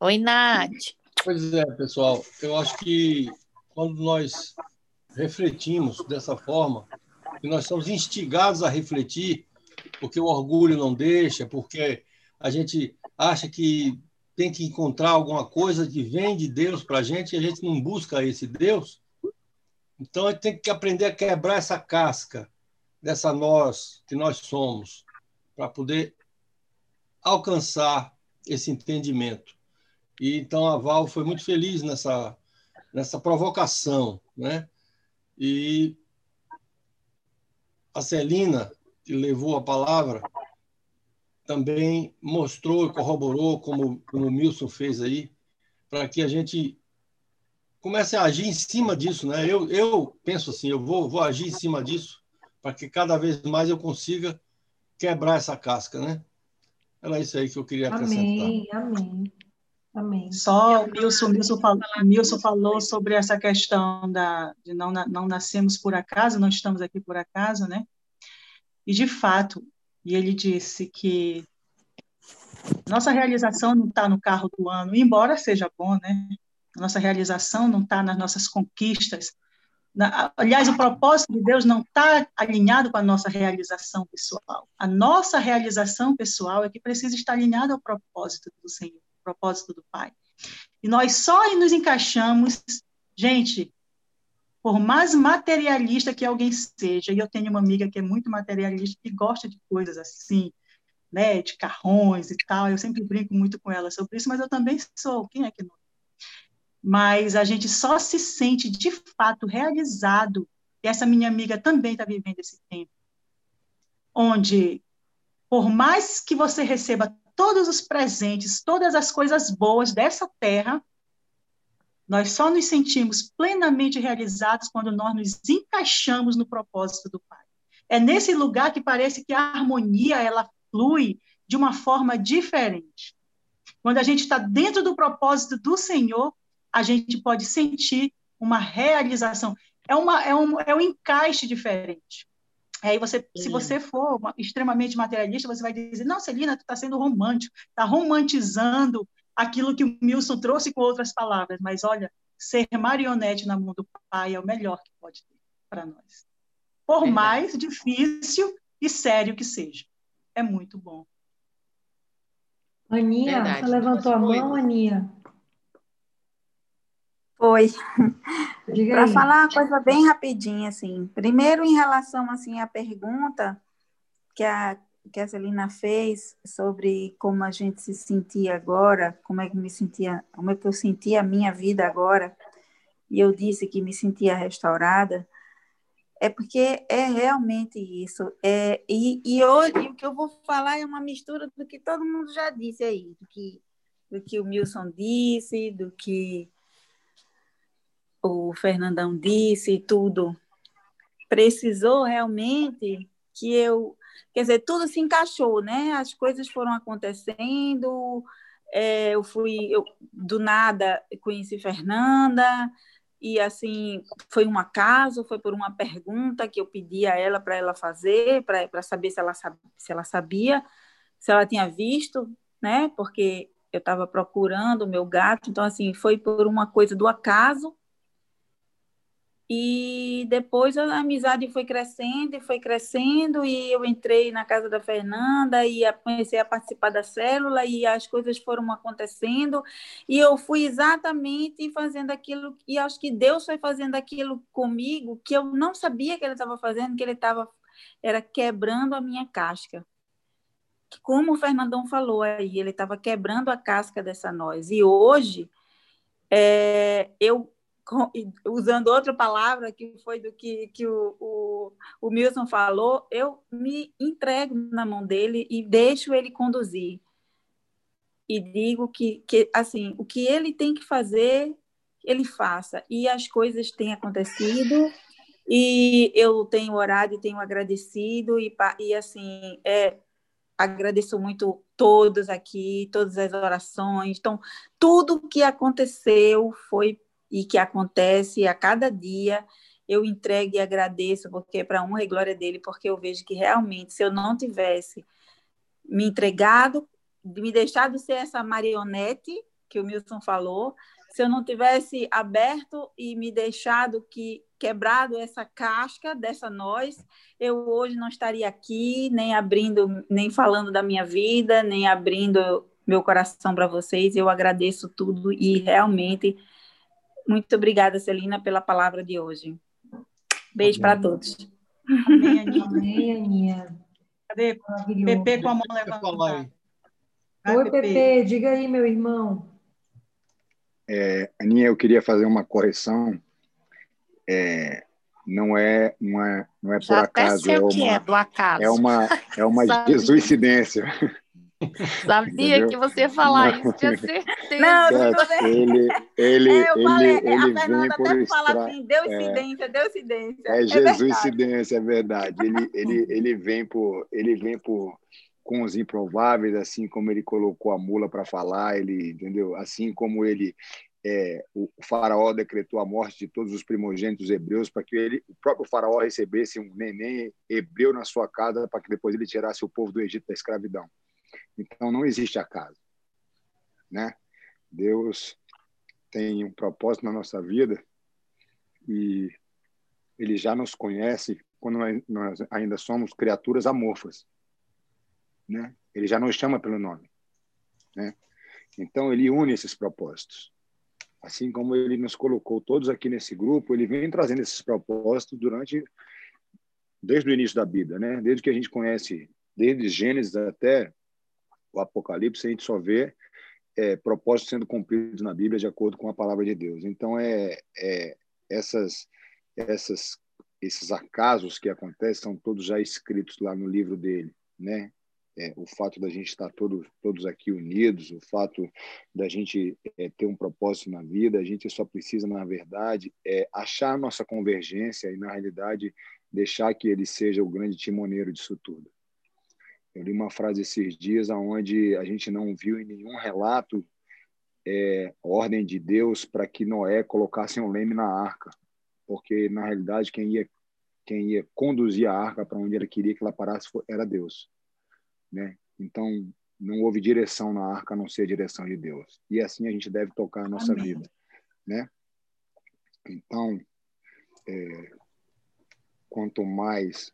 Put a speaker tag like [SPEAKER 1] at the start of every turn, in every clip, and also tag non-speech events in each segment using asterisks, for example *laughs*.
[SPEAKER 1] Oi, Nath.
[SPEAKER 2] Pois é, pessoal. Eu acho que quando nós refletimos dessa forma, que nós somos instigados a refletir, porque o orgulho não deixa, porque a gente acha que tem que encontrar alguma coisa que vem de Deus para a gente e a gente não busca esse Deus. Então, a gente tem que aprender a quebrar essa casca dessa nós que nós somos, para poder alcançar esse entendimento. E então a Val foi muito feliz nessa nessa provocação, né? E a Celina, que levou a palavra, também mostrou e corroborou, como, como o Milson fez aí, para que a gente comece a agir em cima disso. Né? Eu, eu penso assim, eu vou, vou agir em cima disso, para que cada vez mais eu consiga quebrar essa casca. Né? Era isso aí que eu queria acrescentar.
[SPEAKER 3] Amém, amém. Amém.
[SPEAKER 4] Só o Milson, Milson, falou, Milson falou sobre essa questão da, de não, não nascemos por acaso, não estamos aqui por acaso, né? E, de fato, e ele disse que nossa realização não está no carro do ano, embora seja bom, né? Nossa realização não está nas nossas conquistas. Na, aliás, o propósito de Deus não está alinhado com a nossa realização pessoal. A nossa realização pessoal é que precisa estar alinhada ao propósito do Senhor propósito do Pai. E nós só nos encaixamos, gente, por mais materialista que alguém seja, e eu tenho uma amiga que é muito materialista, que gosta de coisas assim, né, de carrões e tal, eu sempre brinco muito com ela sobre isso, mas eu também sou, quem é que não? Mas a gente só se sente de fato realizado, e essa minha amiga também está vivendo esse tempo, onde, por mais que você receba todos os presentes, todas as coisas boas dessa terra, nós só nos sentimos plenamente realizados quando nós nos encaixamos no propósito do Pai. É nesse lugar que parece que a harmonia ela flui de uma forma diferente. Quando a gente está dentro do propósito do Senhor, a gente pode sentir uma realização. É, uma, é, um, é um encaixe diferente. Aí você, se você for extremamente materialista, você vai dizer, não, Celina, tu está sendo romântico, está romantizando aquilo que o Milson trouxe com outras palavras. Mas olha, ser marionete na mão do pai é o melhor que pode ter para nós. Por Verdade. mais difícil e sério que seja. É muito bom.
[SPEAKER 3] Aninha, Verdade. você levantou a mão, Aninha?
[SPEAKER 5] Foi. *laughs* Para falar uma coisa bem rapidinha, assim. Primeiro, em relação assim à pergunta que a que a Celina fez sobre como a gente se sentia agora, como é que me sentia, como é que eu sentia a minha vida agora, e eu disse que me sentia restaurada, é porque é realmente isso. É, e, e hoje o que eu vou falar é uma mistura do que todo mundo já disse aí, do que, do que o Milson disse, do que o Fernandão disse, tudo, precisou realmente que eu, quer dizer, tudo se encaixou, né? As coisas foram acontecendo, é, eu fui, eu, do nada conheci Fernanda, e assim, foi um acaso, foi por uma pergunta que eu pedi a ela para ela fazer, para saber se ela, se ela sabia, se ela tinha visto, né? Porque eu estava procurando o meu gato, então assim, foi por uma coisa do acaso, e depois a amizade foi crescendo e foi crescendo, e eu entrei na casa da Fernanda e comecei a participar da célula, e as coisas foram acontecendo, e eu fui exatamente fazendo aquilo, e acho que Deus foi fazendo aquilo comigo que eu não sabia que Ele estava fazendo, que Ele estava era quebrando a minha casca. Como o Fernandão falou aí, ele estava quebrando a casca dessa nós. E hoje, é, eu usando outra palavra que foi do que, que o, o, o Milson falou, eu me entrego na mão dele e deixo ele conduzir. E digo que, que assim, o que ele tem que fazer, ele faça. E as coisas têm acontecido, e eu tenho orado e tenho agradecido, e, e assim, é, agradeço muito todos aqui, todas as orações. Então, tudo que aconteceu foi e que acontece a cada dia, eu entrego e agradeço, porque é para honra e glória dele, porque eu vejo que realmente, se eu não tivesse me entregado, me deixado ser essa marionete, que o Milton falou, se eu não tivesse aberto e me deixado que quebrado essa casca dessa nós, eu hoje não estaria aqui, nem abrindo, nem falando da minha vida, nem abrindo meu coração para vocês. Eu agradeço tudo e realmente muito obrigada, Celina, pela palavra de hoje. Beijo para todos.
[SPEAKER 3] Amém, Aninha. Amém, Aninha.
[SPEAKER 4] Cadê? Pepe com a mão levantada.
[SPEAKER 3] Oi, Pepe, diga aí, meu irmão.
[SPEAKER 1] É, Aninha, eu queria fazer uma correção. É, não é, não é, não é por
[SPEAKER 6] Já
[SPEAKER 1] acaso.
[SPEAKER 6] é,
[SPEAKER 1] uma,
[SPEAKER 6] é do acaso.
[SPEAKER 1] É uma, é uma *laughs* jesuicidência. *laughs*
[SPEAKER 6] Sabia que você ia falar isso, tinha certeza.
[SPEAKER 5] Não,
[SPEAKER 1] Certo, ele, ele,
[SPEAKER 5] é, eu falei,
[SPEAKER 1] ele, ele
[SPEAKER 5] a Fernanda até fala
[SPEAKER 1] extra...
[SPEAKER 5] assim, deu
[SPEAKER 1] é.
[SPEAKER 5] incidência, deu incidência.
[SPEAKER 1] É
[SPEAKER 5] verdade.
[SPEAKER 1] jesuicidência, é verdade. Ele, ele, ele vem por, ele vem por com os improváveis, assim como ele colocou a mula para falar, ele entendeu? Assim como ele é, o faraó decretou a morte de todos os primogênitos hebreus para que ele, o próprio faraó recebesse um neném hebreu na sua casa para que depois ele tirasse o povo do Egito da escravidão. Então não existe acaso, né? Deus tem um propósito na nossa vida e ele já nos conhece quando nós ainda somos criaturas amorfas, né? Ele já nos chama pelo nome, né? Então ele une esses propósitos. Assim como ele nos colocou todos aqui nesse grupo, ele vem trazendo esses propósitos durante desde o início da Bíblia, né? Desde que a gente conhece, desde Gênesis até o Apocalipse, a gente só vê é, propósitos sendo cumpridos na Bíblia de acordo com a palavra de Deus. Então, é, é essas, essas, esses acasos que acontecem são todos já escritos lá no livro dele, né? É, o fato da gente estar todos, todos aqui unidos, o fato da gente é, ter um propósito na vida, a gente só precisa, na verdade, é, achar nossa convergência e, na realidade, deixar que ele seja o grande timoneiro disso tudo. Eu li uma frase esses dias onde a gente não viu em nenhum relato é, ordem de Deus para que Noé colocasse um leme na arca, porque na realidade quem ia quem ia conduzir a arca para onde ele queria que ela parasse era Deus, né? Então não houve direção na arca a não ser a direção de Deus. E assim a gente deve tocar a nossa
[SPEAKER 4] Amém.
[SPEAKER 1] vida, né? Então, é, quanto mais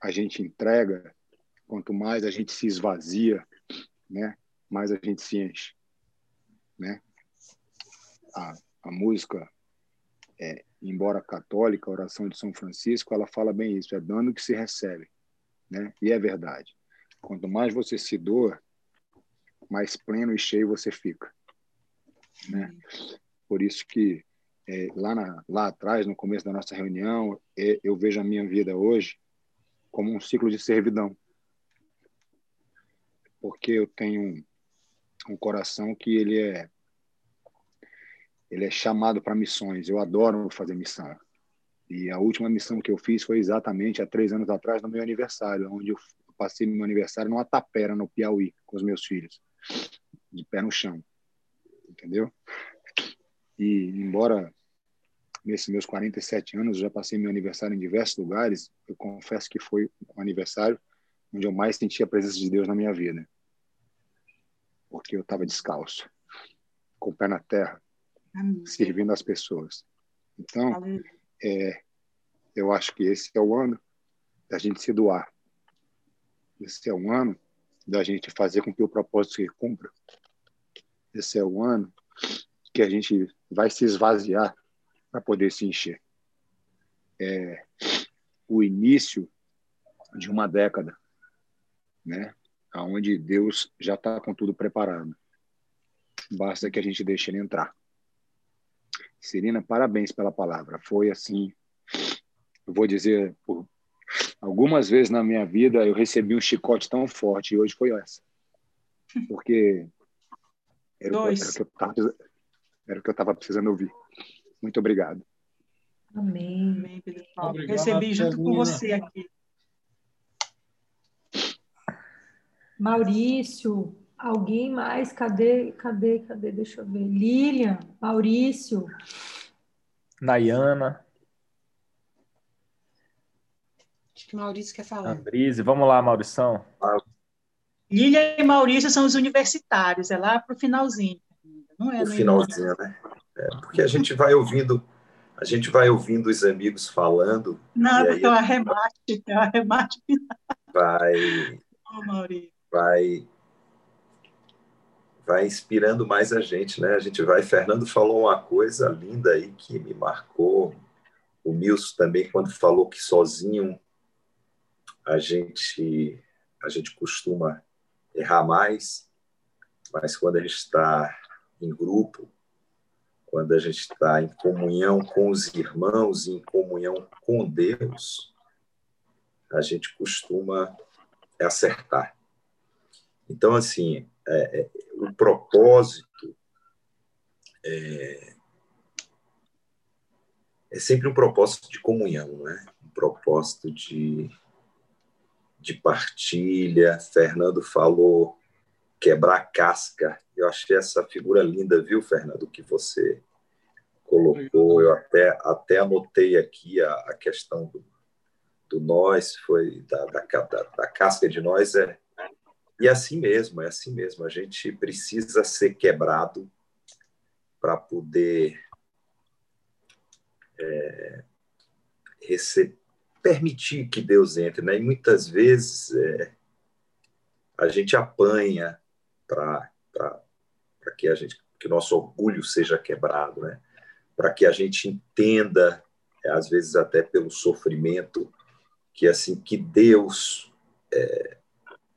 [SPEAKER 1] a gente entrega, quanto mais a gente se esvazia, né? Mais a gente se enche, né? A, a música, é, embora católica, a oração de São Francisco, ela fala bem isso, é dando que se recebe, né? E é verdade. Quanto mais você se doa, mais pleno e cheio você fica, né? Por isso que é, lá, na, lá atrás, no começo da nossa reunião, é, eu vejo a minha vida hoje como um ciclo de servidão. Porque eu tenho um, coração que ele é ele é chamado para missões. Eu adoro fazer missão. E a última missão que eu fiz foi exatamente há três anos atrás, no meu aniversário, onde eu passei meu aniversário numa tapera, no Piauí, com os meus filhos, de pé no chão. Entendeu? E, embora nesses meus 47 anos já passei meu aniversário em diversos lugares, eu confesso que foi um aniversário onde eu mais senti a presença de Deus na minha vida. Porque eu estava descalço, com o pé na terra,
[SPEAKER 4] Amém.
[SPEAKER 1] servindo as pessoas. Então, é, eu acho que esse é o ano da gente se doar. Esse é o ano da gente fazer com que o propósito se cumpra. Esse é o ano que a gente vai se esvaziar para poder se encher. É o início de uma década, né? Onde Deus já está com tudo preparado. Basta que a gente deixe ele entrar. Serena, parabéns pela palavra. Foi assim, eu vou dizer, por algumas vezes na minha vida eu recebi um chicote tão forte e hoje foi essa. Porque era, o, que-
[SPEAKER 4] Dois.
[SPEAKER 1] era o que eu tava, era o que eu estava precisando ouvir. Muito obrigado.
[SPEAKER 3] Amém.
[SPEAKER 4] Amém, Pedro Paulo.
[SPEAKER 2] Obrigado,
[SPEAKER 4] Recebi junto com você aqui.
[SPEAKER 3] Maurício, alguém mais? Cadê? Cadê? Cadê? Deixa eu ver. Lilian, Maurício.
[SPEAKER 7] Nayana,
[SPEAKER 8] Acho que o Maurício quer falar.
[SPEAKER 7] Andrise. Vamos lá, Maurição.
[SPEAKER 4] Lília e Maurício são os universitários, é lá para o finalzinho. Não é
[SPEAKER 7] o finalzinho, né? É, porque a gente vai ouvindo, a gente vai ouvindo os amigos falando.
[SPEAKER 4] Não, porque é o arremate, é o arremate
[SPEAKER 7] Vai.
[SPEAKER 4] Oh,
[SPEAKER 7] vai vai inspirando mais a gente, né? A gente vai. Fernando falou uma coisa linda aí que me marcou. O Milson também, quando falou que sozinho a gente a gente costuma errar mais, mas quando a gente está em grupo, quando a gente está em comunhão com os irmãos, em comunhão com Deus, a gente costuma acertar. Então, assim, é, é, o propósito é, é sempre um propósito de comunhão, né? um propósito de, de partilha. Fernando falou quebrar casca. Eu achei essa figura linda, viu, Fernando, que você colocou. Eu até, até anotei aqui a, a questão do, do nós, foi da, da, da, da casca de nós é e é assim mesmo, é assim mesmo. A gente precisa ser quebrado para poder é, receber, permitir que Deus entre. Né? E muitas vezes é, a gente apanha para que a gente que nosso orgulho seja quebrado, né? para que a gente entenda, é, às vezes até pelo sofrimento, que assim que Deus é,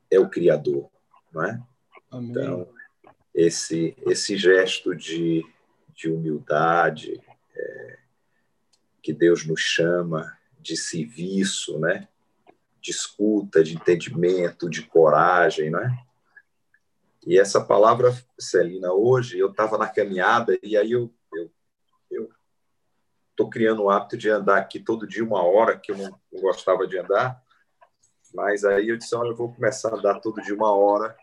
[SPEAKER 7] é o Criador, não é?
[SPEAKER 2] Amém.
[SPEAKER 7] Então, esse, esse gesto de, de humildade é, que Deus nos chama, de serviço, né? de escuta, de entendimento, de coragem, não é? E essa palavra, Celina, hoje eu estava na caminhada e aí eu eu estou criando o hábito de andar aqui todo dia uma hora que eu não, não gostava de andar mas aí eu disse, olha, eu vou começar a dar todo dia uma hora.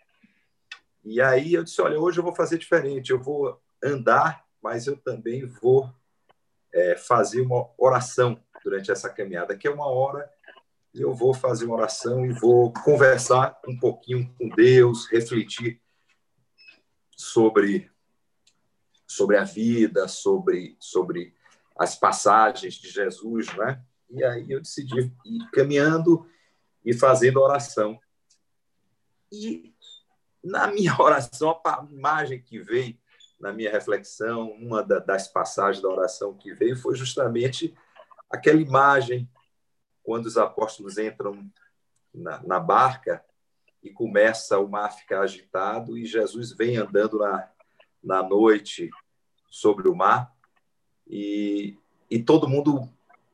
[SPEAKER 7] E aí eu disse, olha, hoje eu vou fazer diferente. Eu vou andar, mas eu também vou é, fazer uma oração durante essa caminhada, que é uma hora e eu vou fazer uma oração e vou conversar um pouquinho com Deus, refletir sobre sobre a vida, sobre sobre as passagens de Jesus, né? E aí eu decidi ir caminhando e fazendo oração. E na minha *laughs* oração, a imagem que veio na minha reflexão, uma das passagens da oração que veio foi justamente aquela imagem quando os apóstolos entram na, na barca e começa o mar a ficar agitado e Jesus vem andando na, na noite sobre o mar e, e todo mundo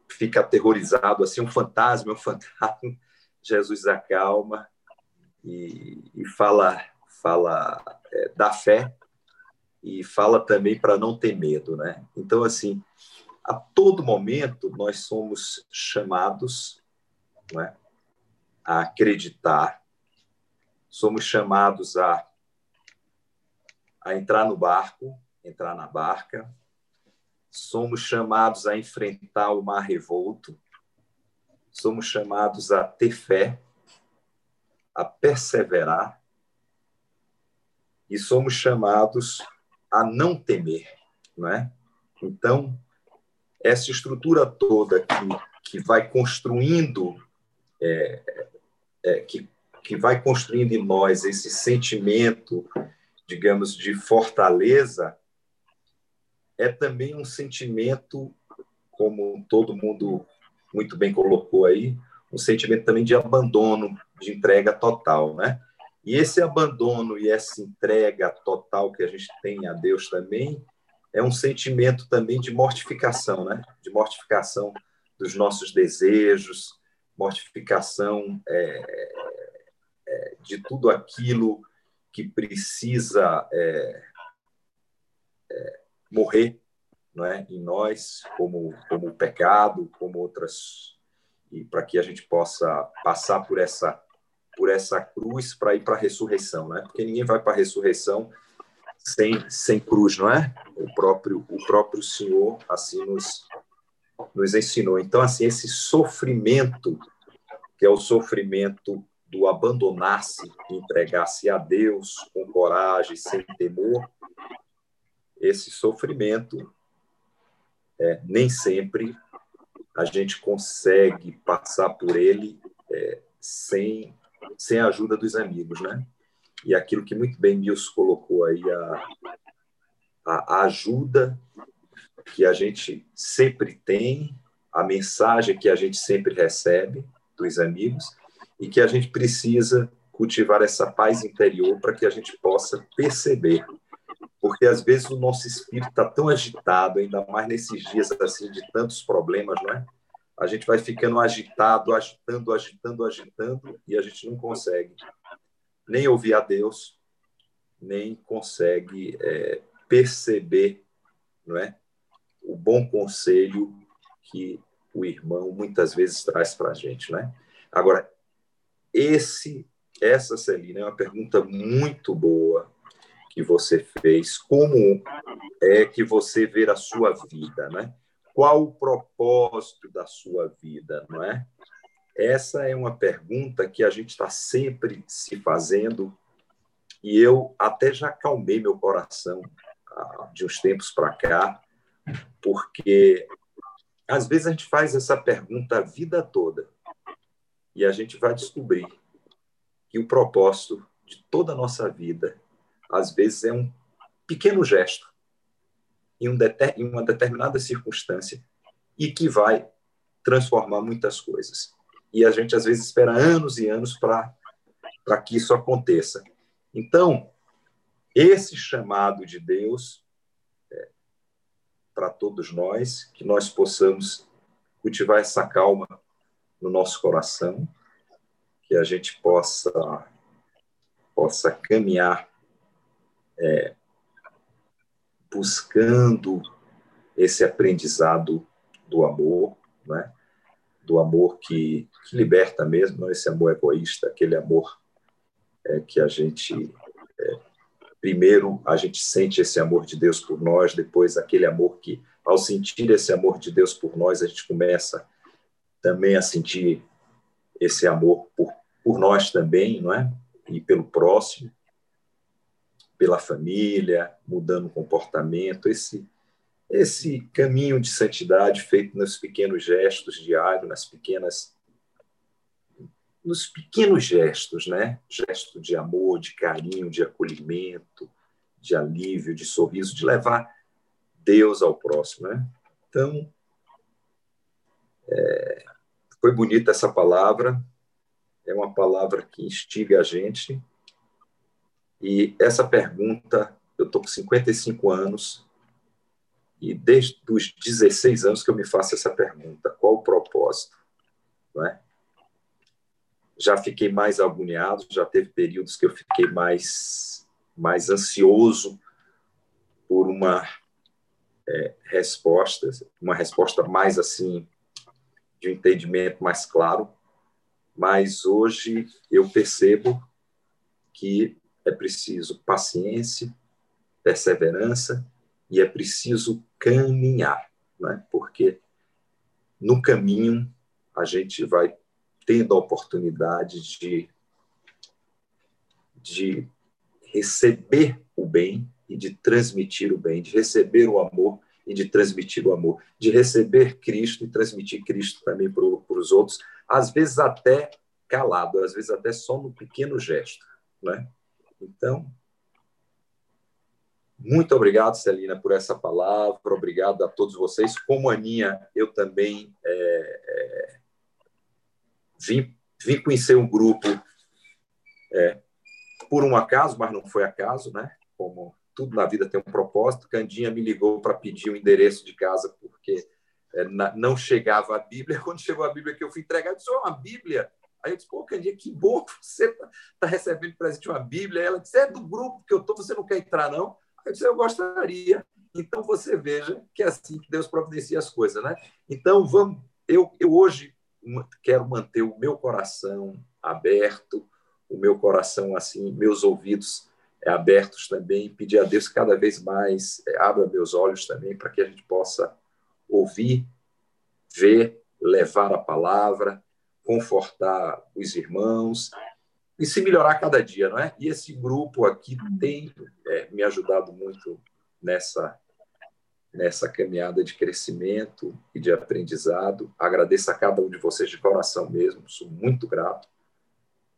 [SPEAKER 7] fica aterrorizado, assim, um fantasma, um *laughs* fantasma. Jesus acalma e, e fala, fala é, da fé e fala também para não ter medo, né? Então, assim, a todo momento nós somos chamados né, a acreditar, somos chamados a, a entrar no barco, entrar na barca, somos chamados a enfrentar o mar revolto, somos chamados a ter fé, a perseverar e somos chamados a não temer, não é? Então, essa estrutura toda que, que vai construindo, é, é, que, que vai construindo em nós esse sentimento, digamos, de fortaleza, é também um sentimento, como todo mundo muito bem colocou aí, um sentimento também de abandono, de entrega total, né? E esse abandono e essa entrega total que a gente tem a Deus também é um sentimento também de mortificação, né? De mortificação dos nossos desejos, mortificação é, é, de tudo aquilo que precisa é, é morrer não é, em nós, como como o pecado, como outras e para que a gente possa passar por essa por essa cruz para ir para a ressurreição, né? Porque ninguém vai para a ressurreição sem sem cruz, não é? O próprio o próprio Senhor assim nos nos ensinou. Então assim esse sofrimento que é o sofrimento do abandonar-se, entregar-se a Deus com coragem, sem temor, esse sofrimento, é, nem sempre a gente consegue passar por ele é, sem, sem a ajuda dos amigos, né? E aquilo que muito bem Mills colocou aí, a, a ajuda que a gente sempre tem, a mensagem que a gente sempre recebe dos amigos e que a gente precisa cultivar essa paz interior para que a gente possa perceber. Porque às vezes o nosso espírito está tão agitado, ainda mais nesses dias assim de tantos problemas, não é? A gente vai ficando agitado, agitando, agitando, agitando e a gente não consegue nem ouvir a Deus, nem consegue é, perceber, não é, o bom conselho que o irmão muitas vezes traz para a gente, né? Agora, esse essa, Celina, é uma pergunta muito boa que você fez. Como é que você vê a sua vida, né? Qual o propósito da sua vida, não é? Essa é uma pergunta que a gente está sempre se fazendo e eu até já acalmei meu coração ah, de uns tempos para cá, porque às vezes a gente faz essa pergunta a vida toda e a gente vai descobrir que o propósito de toda a nossa vida, às vezes, é um pequeno gesto em, um em uma determinada circunstância e que vai transformar muitas coisas. E a gente, às vezes, espera anos e anos para que isso aconteça. Então, esse chamado de Deus é, para todos nós, que nós possamos cultivar essa calma no nosso coração, que a gente possa possa caminhar é, buscando esse aprendizado do amor, né? do amor que, que, liberta mesmo, não esse amor egoísta, aquele amor é, que a gente é, primeiro a gente sente esse amor de Deus por nós, depois aquele amor que ao sentir esse amor de Deus por nós a gente começa também a sentir esse amor por por nós também, não é? E pelo próximo, pela família, mudando o comportamento, esse esse caminho de santidade feito nos pequenos gestos diários, nas pequenas nos pequenos gestos, né? Gesto de amor, de carinho, de acolhimento, de alívio, de sorriso, de levar Deus ao próximo, né? Então, é, foi bonita essa palavra, é uma palavra que instiga a gente. E essa pergunta, eu estou com 55 anos, e desde os 16 anos que eu me faço essa pergunta: qual o propósito? Não é? Já fiquei mais agoniado, já teve períodos que eu fiquei mais, mais ansioso por uma é, resposta, uma resposta mais assim, de um entendimento mais claro mas hoje eu percebo que é preciso paciência, perseverança e é preciso caminhar, né? porque no caminho a gente vai tendo a oportunidade de, de receber o bem e de transmitir o bem, de receber o amor e de transmitir o amor, de receber Cristo e transmitir Cristo também para os outros, às vezes até calado, às vezes até só no pequeno gesto, né? Então, muito obrigado, Celina, por essa palavra, obrigado a todos vocês. Como Aninha, eu também é, é, vim, vim conhecer um grupo é, por um acaso, mas não foi acaso, né? Como tudo na vida tem um propósito. Candinha me ligou para pedir o endereço de casa, porque é, não chegava a Bíblia. *laughs* Quando chegou a Bíblia que eu fui entregar, eu disse: oh, uma Bíblia. Aí eu disse: pô, Candinha, que bom que você está tá recebendo presente uma Bíblia. Ela disse: é do grupo que eu estou, você não quer entrar, não? Aí eu disse: eu gostaria. Então você veja que é assim que Deus providencia as coisas, né? Então vamos. Eu, eu hoje quero manter o meu coração aberto, o meu coração assim, meus ouvidos é, abertos também, pedir a Deus que cada vez mais é, abra meus olhos também para que a gente possa ouvir, ver, levar a palavra, confortar os irmãos e se melhorar cada dia, não é? E esse grupo aqui tem é, me ajudado muito nessa nessa caminhada de crescimento e de aprendizado. Agradeço a cada um de vocês de coração mesmo, sou muito grato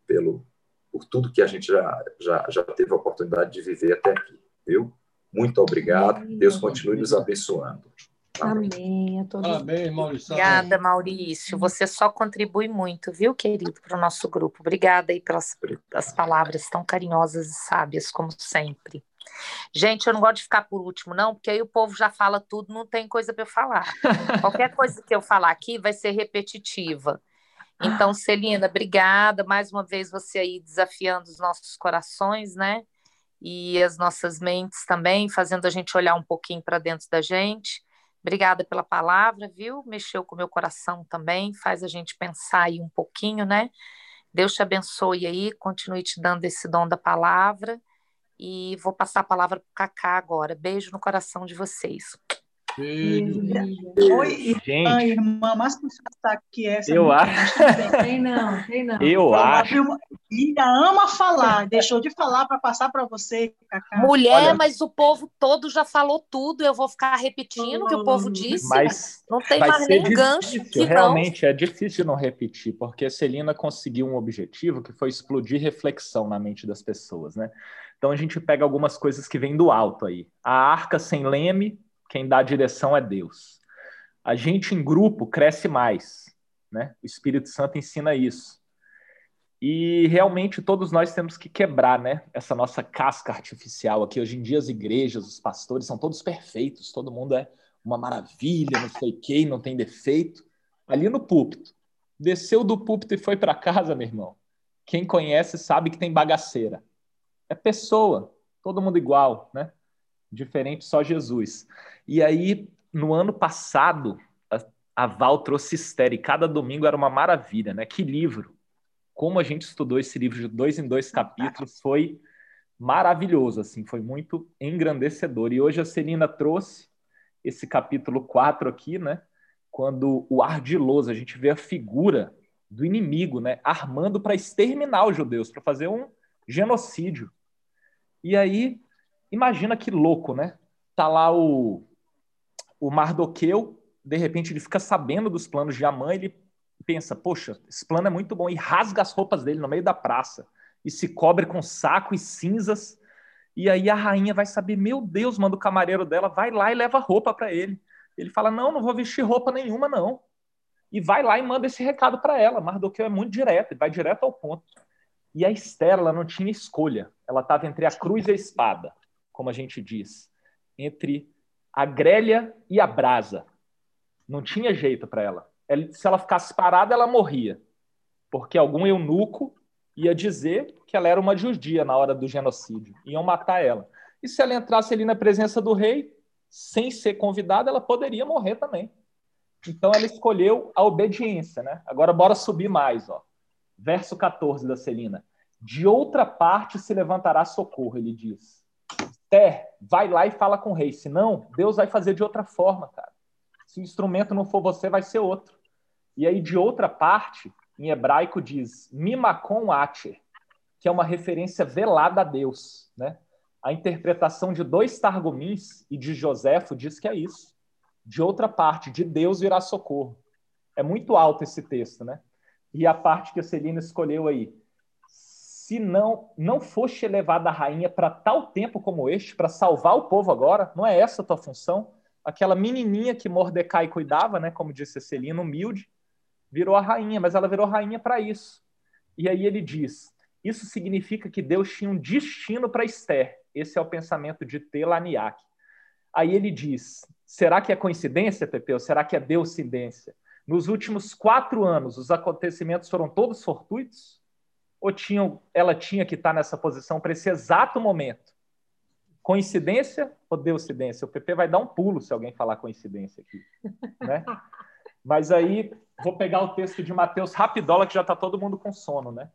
[SPEAKER 7] pelo por tudo que a gente já, já, já teve a oportunidade de viver até aqui, viu? Muito obrigado. Deus continue nos abençoando.
[SPEAKER 3] Amém. A todos.
[SPEAKER 2] Parabéns, Maurício.
[SPEAKER 6] Obrigada, Maurício. Você só contribui muito, viu, querido, para o nosso grupo. Obrigada aí pelas, pelas palavras tão carinhosas e sábias, como sempre. Gente, eu não gosto de ficar por último, não, porque aí o povo já fala tudo, não tem coisa para eu falar. Qualquer *laughs* coisa que eu falar aqui vai ser repetitiva. Então, Celina, obrigada. Mais uma vez você aí desafiando os nossos corações, né? E as nossas mentes também, fazendo a gente olhar um pouquinho para dentro da gente. Obrigada pela palavra, viu? Mexeu com o meu coração também, faz a gente pensar aí um pouquinho, né? Deus te abençoe aí, continue te dando esse dom da palavra. E vou passar a palavra para o Cacá agora. Beijo no coração de vocês.
[SPEAKER 4] Oi, irmã mais puxada que essa.
[SPEAKER 9] Eu acho-.
[SPEAKER 3] Tem não, tem não.
[SPEAKER 9] Eu acho.
[SPEAKER 4] uma- ama falar, deixou de falar para passar para você, Cacá.
[SPEAKER 6] Mulher,
[SPEAKER 9] Olha-
[SPEAKER 6] mas o povo todo já falou tudo. Eu vou ficar repetindo o que o povo disse.
[SPEAKER 9] Mas
[SPEAKER 6] não tem mais nem gancho
[SPEAKER 9] difícil,
[SPEAKER 6] que não.
[SPEAKER 9] realmente é difícil não repetir, porque a Celina conseguiu um objetivo que foi explodir reflexão na mente das pessoas, né? Então a gente pega algumas coisas que vêm do alto aí. A arca sem leme, quem dá a direção é Deus. A gente em grupo cresce mais, né? O Espírito Santo ensina isso. E realmente todos nós temos que quebrar, né? Essa nossa casca artificial aqui. Hoje em dia as igrejas, os pastores são todos perfeitos, todo mundo é uma maravilha, não sei quem, não tem defeito. Ali no púlpito. Desceu do púlpito e foi para casa, meu irmão. Quem conhece sabe que tem bagaceira. É pessoa, todo mundo igual, né? Diferente só Jesus. E aí, no ano passado, a, a Val trouxe Esther e cada domingo era uma maravilha, né? Que livro! Como a gente estudou esse livro de dois em dois capítulos foi maravilhoso, assim, foi muito engrandecedor. E hoje a Celina trouxe esse capítulo 4 aqui, né? Quando o ardiloso, a gente vê a figura do inimigo, né? Armando para exterminar os judeus, para fazer um genocídio. E aí, imagina que louco, né? Tá lá o, o Mardoqueu, de repente ele fica sabendo dos planos de Amã, ele pensa, poxa, esse plano é muito bom, e rasga as roupas dele no meio da praça, e se cobre com saco e cinzas, e aí a rainha vai saber, meu Deus, manda o camareiro dela, vai lá e leva roupa para ele. Ele fala, não, não vou vestir roupa nenhuma, não. E vai lá e manda esse recado para ela. Mardoqueu é muito direto, ele vai direto ao ponto. E a Esther, ela não tinha escolha. Ela estava entre a cruz e a espada, como a gente diz. Entre a grelha e a brasa. Não tinha jeito para ela. Se ela ficasse parada, ela morria. Porque algum eunuco ia dizer que ela era uma judia na hora do genocídio. Iam matar ela. E se ela entrasse ali na presença do rei, sem ser convidada, ela poderia morrer também. Então ela escolheu a obediência, né? Agora bora subir mais, ó. Verso 14 da Celina. De outra parte se levantará socorro, ele diz. Ter, vai lá e fala com o rei, senão Deus vai fazer de outra forma, cara. Se o instrumento não for você, vai ser outro. E aí, de outra parte, em hebraico diz mimakon acher, que é uma referência velada a Deus, né? A interpretação de dois targumins e de Joséfo diz que é isso. De outra parte, de Deus virá socorro. É muito alto esse texto, né? E a parte que a Celina escolheu aí. Se não, não foste elevada a rainha para tal tempo como este, para salvar o povo agora, não é essa a tua função? Aquela menininha que Mordecai cuidava, né? Como disse Celina, humilde, virou a rainha, mas ela virou rainha para isso. E aí ele diz: isso significa que Deus tinha um destino para Esther. Esse é o pensamento de Telaniac. Aí ele diz: será que é coincidência, Pepeu? Será que é deucidência? Nos últimos quatro anos, os acontecimentos foram todos fortuitos? Ou tinham, ela tinha que estar nessa posição para esse exato momento? Coincidência ou deucidência? O PP vai dar um pulo se alguém falar coincidência aqui. Né? *laughs* Mas aí, vou pegar o texto de Mateus rapidola, que já está todo mundo com sono, né?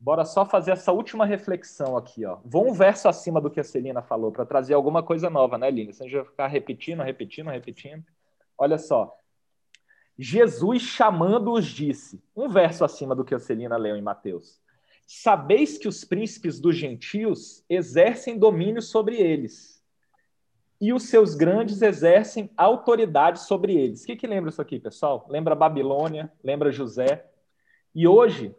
[SPEAKER 9] Bora só fazer essa última reflexão aqui, ó. Vou um verso acima do que a Celina falou, para trazer alguma coisa nova, né, Lina? Você vai ficar repetindo, repetindo, repetindo. Olha só. Jesus chamando-os disse, um verso acima do que a Celina leu em Mateus. Sabeis que os príncipes dos gentios exercem domínio sobre eles. e os seus grandes exercem autoridade sobre eles. O que, que lembra isso aqui, pessoal? Lembra Babilônia, lembra José. E hoje,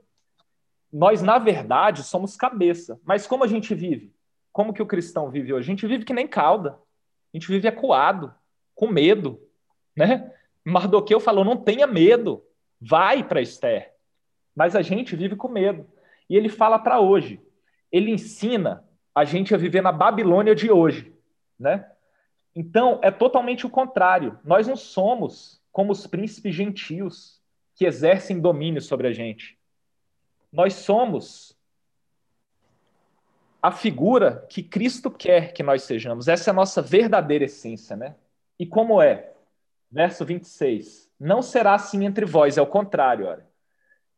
[SPEAKER 9] nós, na verdade, somos cabeça. Mas como a gente vive? Como que o cristão vive hoje? A gente vive que nem cauda. A gente vive acuado, com medo. Né? Mardoqueu falou: não tenha medo, vai para Esther. Mas a gente vive com medo. E ele fala para hoje. Ele ensina a gente a viver na Babilônia de hoje. Né? Então, é totalmente o contrário. Nós não somos como os príncipes gentios que exercem domínio sobre a gente. Nós somos a figura que Cristo quer que nós sejamos. Essa é a nossa verdadeira essência, né? E como é? Verso 26. Não será assim entre vós, é o contrário, olha.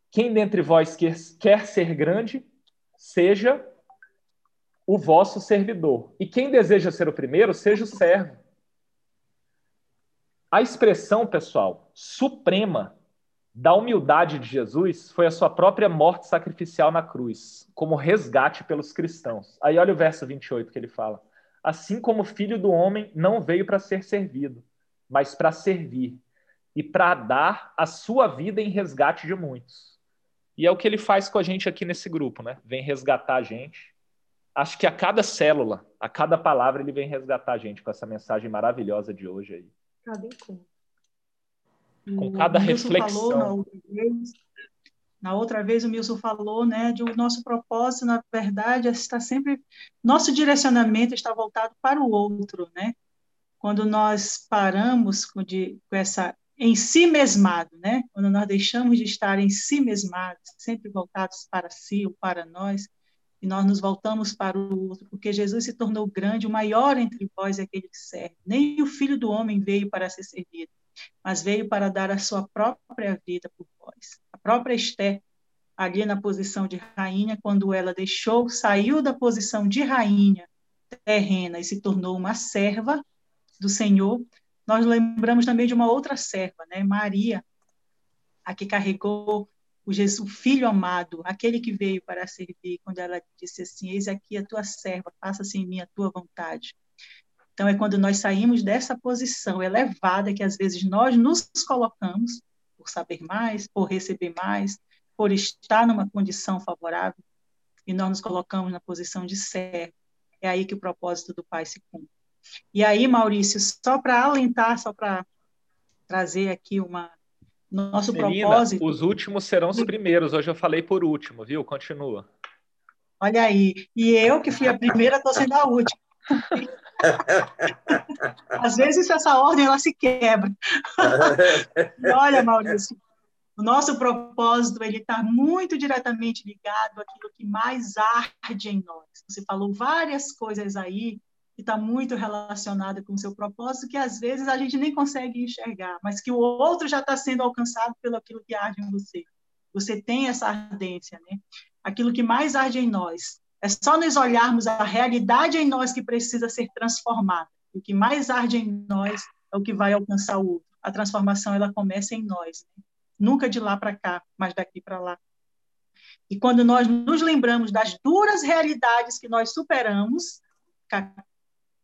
[SPEAKER 9] Quem dentre vós quer, quer ser grande, seja o vosso servidor. E quem deseja ser o primeiro, seja o servo. A expressão, pessoal, suprema da humildade de Jesus foi a sua própria morte sacrificial na cruz, como resgate pelos cristãos. Aí olha o verso 28 que ele fala: Assim como o filho do homem não veio para ser servido, mas para servir e para dar a sua vida em resgate de muitos. E é o que ele faz com a gente aqui nesse grupo, né? Vem resgatar a gente, acho que a cada célula, a cada palavra, ele vem resgatar a gente com essa mensagem maravilhosa de hoje aí.
[SPEAKER 3] Cada encontro.
[SPEAKER 9] Com cada reflexão.
[SPEAKER 4] Falou na, outra vez, na outra vez o Milson falou, né, de o nosso propósito, na verdade, está sempre nosso direcionamento está voltado para o outro, né? Quando nós paramos com, de, com essa em si mesmado, né? Quando nós deixamos de estar em si mesmados, sempre voltados para si ou para nós, e nós nos voltamos para o outro, porque Jesus se tornou grande, o maior entre vós é aquele que serve. Nem o filho do homem veio para ser servido, mas veio para dar a sua própria vida por vós. A própria Esther, ali na posição de rainha, quando ela deixou, saiu da posição de rainha terrena e se tornou uma serva do Senhor, nós lembramos também de uma outra serva, né, Maria, a que carregou o, Jesus, o Filho amado, aquele que veio para servir, quando ela disse assim: Eis aqui a tua serva, faça-se em mim a tua vontade. Então, é quando nós saímos dessa posição elevada que às vezes nós nos colocamos, por saber mais, por receber mais, por estar numa condição favorável, e nós nos colocamos na posição de servo. É aí que o propósito do Pai se cumpre. E aí, Maurício, só para alentar, só para trazer aqui uma, nosso
[SPEAKER 9] Menina,
[SPEAKER 4] propósito.
[SPEAKER 9] Os últimos serão os primeiros. Hoje eu falei por último, viu? Continua.
[SPEAKER 4] Olha aí. E eu, que fui a primeira, estou sendo a última. *laughs* Às vezes essa ordem ela se quebra. e olha, Maurício, o nosso propósito ele está muito diretamente ligado àquilo que mais arde em nós. Você falou várias coisas aí que está muito relacionada com o seu propósito, que às vezes a gente nem consegue enxergar, mas que o outro já está sendo alcançado pelo aquilo que arde em você. Você tem essa ardência, né? Aquilo que mais arde em nós. É só nos olharmos a realidade em nós que precisa ser transformada. O que mais arde em nós é o que vai alcançar o outro. A transformação ela começa em nós, né? nunca de lá para cá, mas daqui para lá. E quando nós nos lembramos das duras realidades que nós superamos,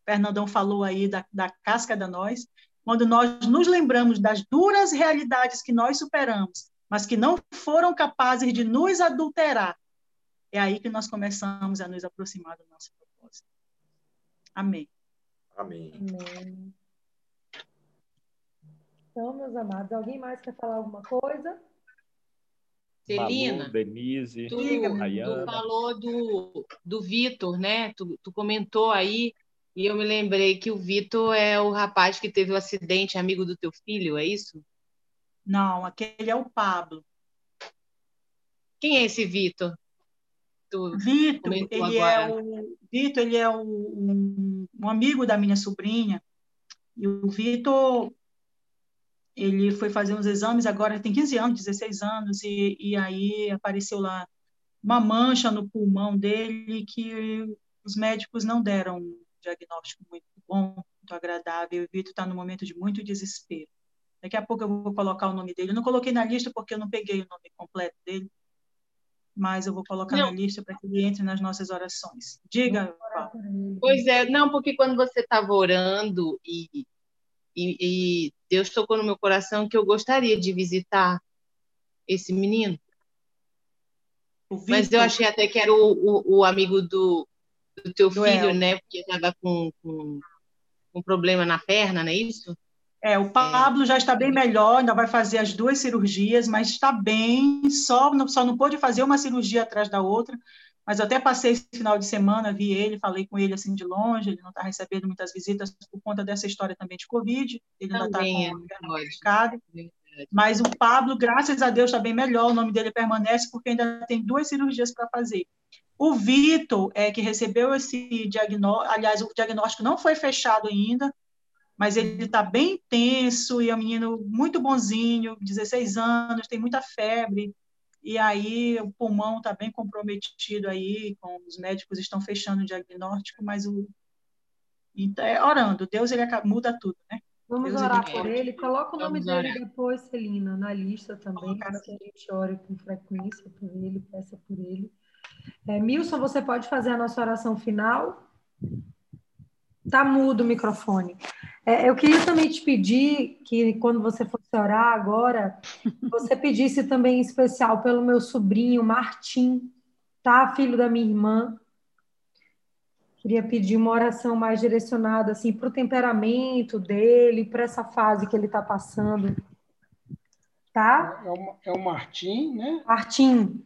[SPEAKER 4] Fernandão falou aí da, da casca da nós, quando nós nos lembramos das duras realidades que nós superamos, mas que não foram capazes de nos adulterar, é aí que nós começamos a nos aproximar do nosso propósito. Amém.
[SPEAKER 7] Amém.
[SPEAKER 3] Amém. Então, meus amados, alguém mais quer falar alguma coisa?
[SPEAKER 8] Celina,
[SPEAKER 9] Malu, Denise,
[SPEAKER 8] tu, tu falou do, do Vitor, né? Tu, tu comentou aí e eu me lembrei que o Vitor é o rapaz que teve o um acidente, amigo do teu filho, é isso?
[SPEAKER 4] Não, aquele é o Pablo.
[SPEAKER 8] Quem é esse Vitor?
[SPEAKER 4] Vitor, ele é o Vitor, ele é o, um, um amigo da minha sobrinha. E o Vitor, ele foi fazer uns exames agora, tem 15 anos, 16 anos, e, e aí apareceu lá uma mancha no pulmão dele que os médicos não deram diagnóstico muito bom, muito agradável. O Vitor está num momento de muito desespero. Daqui a pouco eu vou colocar o nome dele. Eu não coloquei na lista porque eu não peguei o nome completo dele. mas eu vou colocar não. na lista para que ele entre nas nossas orações. Diga.
[SPEAKER 8] Pois é, não, porque quando você estava orando e, e, e Deus tocou no meu coração que eu gostaria de visitar esse menino. Mas eu achei até que era o, o, o amigo do, do teu filho, né? Porque estava com, com, com problema na perna, não é isso?
[SPEAKER 4] É, o Pablo é. já está bem melhor, ainda vai fazer as duas cirurgias, mas está bem, só não, só não pôde fazer uma cirurgia atrás da outra, mas até passei esse final de semana, vi ele, falei com ele assim de longe, ele não está recebendo muitas visitas por conta dessa história também de Covid, ele ainda está com é, mas o Pablo, graças a Deus, está bem melhor, o nome dele permanece, porque ainda tem duas cirurgias para fazer. O Vitor, é, que recebeu esse diagnóstico, aliás, o diagnóstico não foi fechado ainda, mas ele está bem tenso e é um menino muito bonzinho, 16 anos, tem muita febre, e aí o pulmão está bem comprometido aí, com, os médicos estão fechando o diagnóstico, mas o então, é orando, Deus ele muda tudo, né?
[SPEAKER 3] Vamos Deus orar por ele. Coloca o nome Vamos dele orar. depois, Celina, na lista também, para que a gente ore com frequência por ele, peça por ele. É, Milson, você pode fazer a nossa oração final? Tá mudo o microfone. É, eu queria também te pedir que, quando você fosse orar agora, você pedisse também em especial pelo meu sobrinho Martim, tá? Filho da minha irmã. Queria pedir uma oração mais direcionada assim para o temperamento dele, para essa fase que ele está passando. Tá?
[SPEAKER 10] É o, é o Martim, né?
[SPEAKER 3] Martim.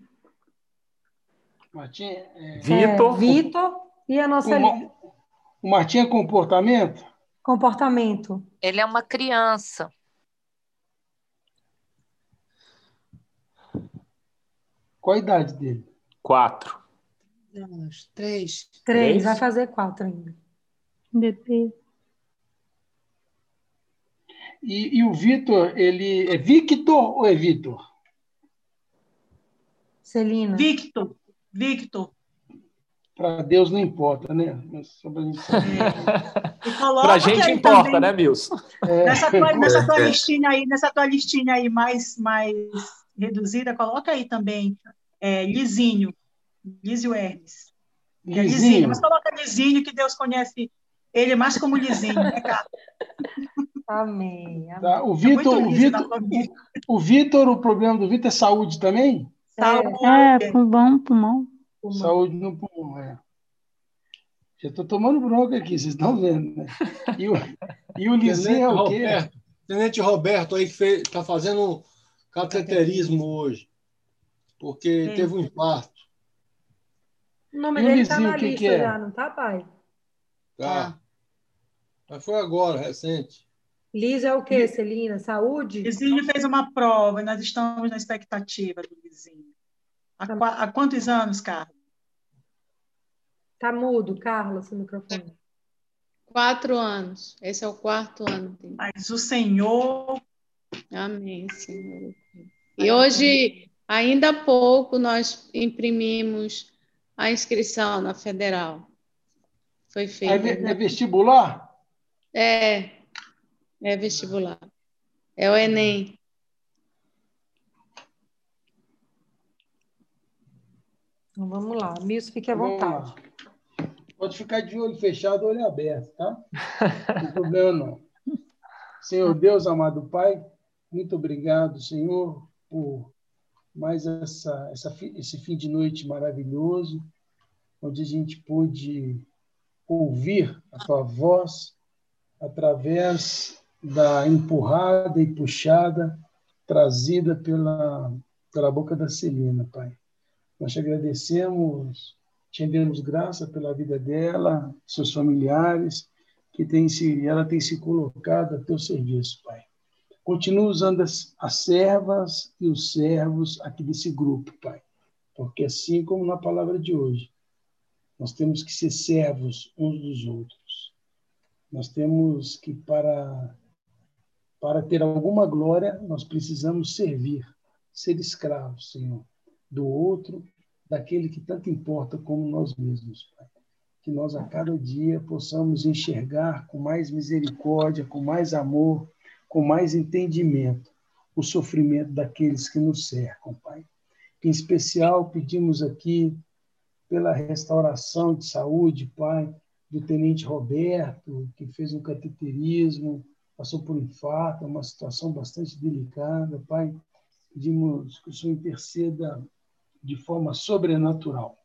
[SPEAKER 10] Martim. É...
[SPEAKER 3] Vitor. É, Vitor e a nossa.
[SPEAKER 10] O, o Martim é comportamento?
[SPEAKER 3] Comportamento.
[SPEAKER 6] Ele é uma criança.
[SPEAKER 10] Qual a idade dele?
[SPEAKER 9] Quatro.
[SPEAKER 3] Anos. Três. Três. Três. Vai fazer quatro ainda.
[SPEAKER 11] Bebê.
[SPEAKER 10] E, e o Vitor, ele é Victor ou é Vitor?
[SPEAKER 3] Celina.
[SPEAKER 4] Victor. Victor
[SPEAKER 10] para Deus não importa, né?
[SPEAKER 9] para a gente importa, também, né, Milson?
[SPEAKER 4] É. Nessa, tua, nessa tua listinha aí, nessa tua listinha aí mais, mais reduzida, coloca aí também é, Lizinho, Lísio Hermes. É Lizinho. Mas coloca Lizinho, que Deus conhece ele mais como Lizinho, né, cara? *laughs*
[SPEAKER 3] Amém. amém.
[SPEAKER 10] Tá. O Vitor, é o Vitor, o Vitor, o problema do Vitor é saúde também?
[SPEAKER 11] Saúde. É, pulmão, pulmão.
[SPEAKER 10] Pulmão. Saúde no pulmão, é. Já estou tomando bronca aqui, vocês estão vendo, né? E o, e o Lizinho é o quê?
[SPEAKER 2] Roberto, Tenente Roberto aí que está fazendo cateterismo hoje, porque Sim. teve um infarto.
[SPEAKER 3] O nome e dele está na lista que é? já, não tá, pai?
[SPEAKER 2] Tá. Ah. Mas foi agora, recente.
[SPEAKER 3] Liz é o quê, Celina? Saúde?
[SPEAKER 4] Lizinho fez uma prova e nós estamos na expectativa do Lizinho. Há, tá há quantos anos, Carlos?
[SPEAKER 3] Tá mudo, Carla, seu microfone.
[SPEAKER 8] Quatro anos. Esse é o quarto ano.
[SPEAKER 4] Mas o Senhor.
[SPEAKER 8] Amém, Senhor. E hoje, ainda há pouco, nós imprimimos a inscrição na federal. Foi feita.
[SPEAKER 10] É, é vestibular?
[SPEAKER 8] É, é vestibular. É o Enem.
[SPEAKER 3] Então vamos lá. Milson, fique à vontade.
[SPEAKER 10] Pode ficar de olho fechado, olho aberto, tá? Não tem problema não. Senhor Deus, amado Pai, muito obrigado, Senhor, por mais essa, essa, esse fim de noite maravilhoso, onde a gente pôde ouvir a Tua voz através da empurrada e puxada trazida pela, pela boca da Celina, Pai. Nós te agradecemos, te rendemos graça pela vida dela, seus familiares, que tem se, ela tem se colocado a teu serviço, Pai. Continua usando as, as servas e os servos aqui desse grupo, Pai. Porque assim como na palavra de hoje, nós temos que ser servos uns dos outros. Nós temos que, para, para ter alguma glória, nós precisamos servir, ser escravos, Senhor do outro, daquele que tanto importa como nós mesmos, Pai. Que nós a cada dia possamos enxergar com mais misericórdia, com mais amor, com mais entendimento o sofrimento daqueles que nos cercam, Pai. Em especial, pedimos aqui pela restauração de saúde, Pai, do tenente Roberto, que fez um cateterismo, passou por infarto, uma situação bastante delicada. Pai, pedimos que o Senhor interceda de forma sobrenatural,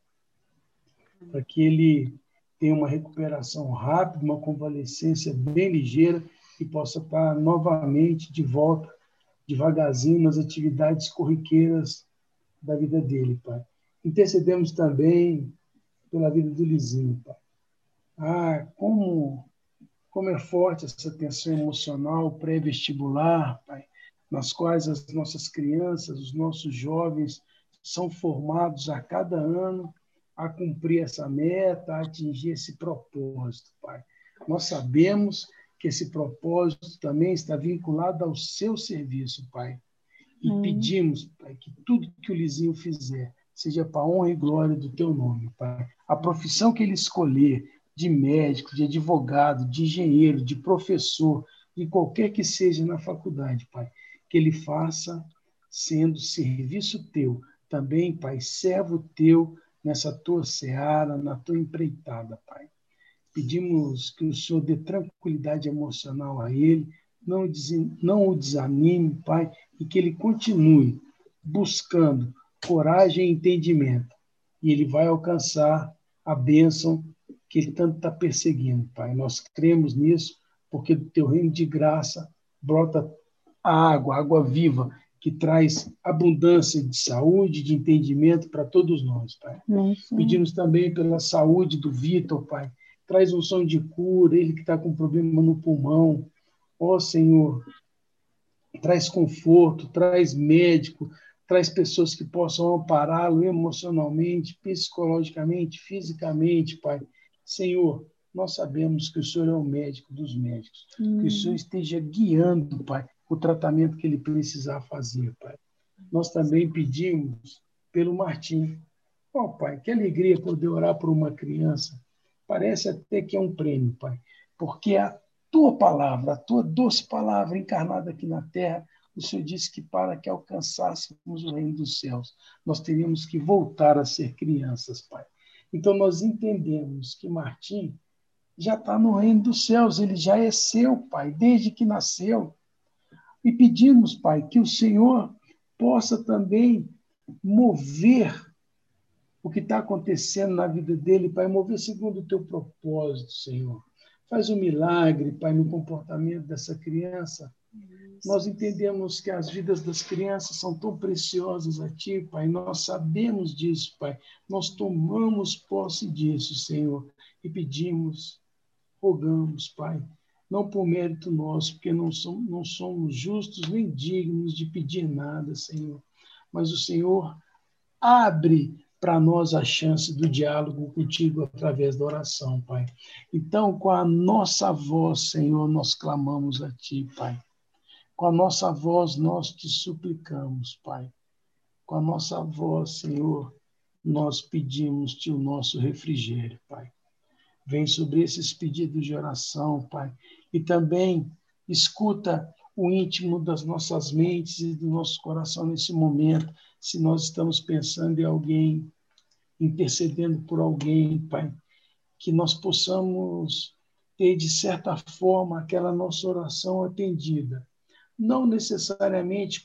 [SPEAKER 10] para que ele tenha uma recuperação rápida, uma convalescência bem ligeira e possa estar novamente de volta, devagarzinho, nas atividades corriqueiras da vida dele, Pai. Intercedemos também pela vida do Lizinho, Pai. Ah, como, como é forte essa tensão emocional pré-vestibular, Pai, nas quais as nossas crianças, os nossos jovens são formados a cada ano a cumprir essa meta, a atingir esse propósito, Pai. Nós sabemos que esse propósito também está vinculado ao seu serviço, Pai. E hum. pedimos, Pai, que tudo que o Lizinho fizer seja para honra e glória do teu nome, Pai. A profissão que ele escolher, de médico, de advogado, de engenheiro, de professor, de qualquer que seja na faculdade, Pai, que ele faça sendo serviço teu, também, Pai, servo teu nessa tua seara, na tua empreitada, Pai. Pedimos que o Senhor dê tranquilidade emocional a ele, não, não o desanime, Pai, e que ele continue buscando coragem e entendimento. E ele vai alcançar a bênção que ele tanto está perseguindo, Pai. Nós cremos nisso, porque do teu reino de graça brota a água, a água viva, que traz abundância de saúde, de entendimento para todos nós, Pai. Pedimos também pela saúde do Vitor, Pai. Traz um som de cura, ele que está com problema no pulmão. Ó Senhor, traz conforto, traz médico, traz pessoas que possam ampará-lo emocionalmente, psicologicamente, fisicamente, Pai. Senhor, nós sabemos que o Senhor é o médico dos médicos, hum. que o Senhor esteja guiando, Pai, o tratamento que ele precisar fazer, Pai. Nós também pedimos pelo Martim. Ó, oh, Pai, que alegria poder orar por uma criança. Parece até que é um prêmio, Pai, porque a tua palavra, a tua doce palavra encarnada aqui na terra, o Senhor disse que para que alcançássemos o reino dos céus, nós teríamos que voltar a ser crianças, Pai. Então nós entendemos que Martim já está no reino dos céus, ele já é seu, Pai, desde que nasceu. E pedimos, Pai, que o Senhor possa também mover o que está acontecendo na vida dele, Pai, mover segundo o teu propósito, Senhor. Faz um milagre, Pai, no comportamento dessa criança nós entendemos que as vidas das crianças são tão preciosas a Ti, Pai. Nós sabemos disso, Pai. Nós tomamos posse disso, Senhor, e pedimos, rogamos, Pai, não por mérito nosso, porque não somos, não somos justos nem dignos de pedir nada, Senhor, mas o Senhor abre para nós a chance do diálogo contigo através da oração, Pai. Então, com a nossa voz, Senhor, nós clamamos a Ti, Pai. Com a nossa voz nós te suplicamos, Pai. Com a nossa voz, Senhor, nós pedimos-te o nosso refrigério, Pai. Vem sobre esses pedidos de oração, Pai, e também escuta o íntimo das nossas mentes e do nosso coração nesse momento, se nós estamos pensando em alguém, intercedendo por alguém, Pai, que nós possamos ter, de certa forma, aquela nossa oração atendida. Não necessariamente